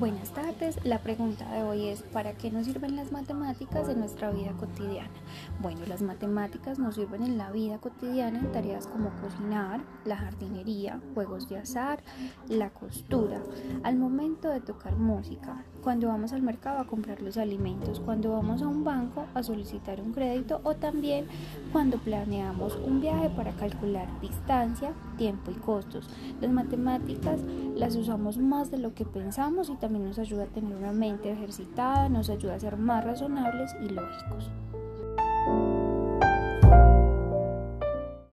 Buenas tardes, la pregunta de hoy es ¿para qué nos sirven las matemáticas en nuestra vida cotidiana? Bueno, las matemáticas nos sirven en la vida cotidiana en tareas como cocinar, la jardinería, juegos de azar, la costura, al momento de tocar música, cuando vamos al mercado a comprar los alimentos, cuando vamos a un banco a solicitar un crédito o también cuando planeamos un viaje para calcular distancia, tiempo y costos. Las matemáticas las usamos más de lo que pensamos y también nos ayuda a tener una mente ejercitada, nos ayuda a ser más razonables y lógicos.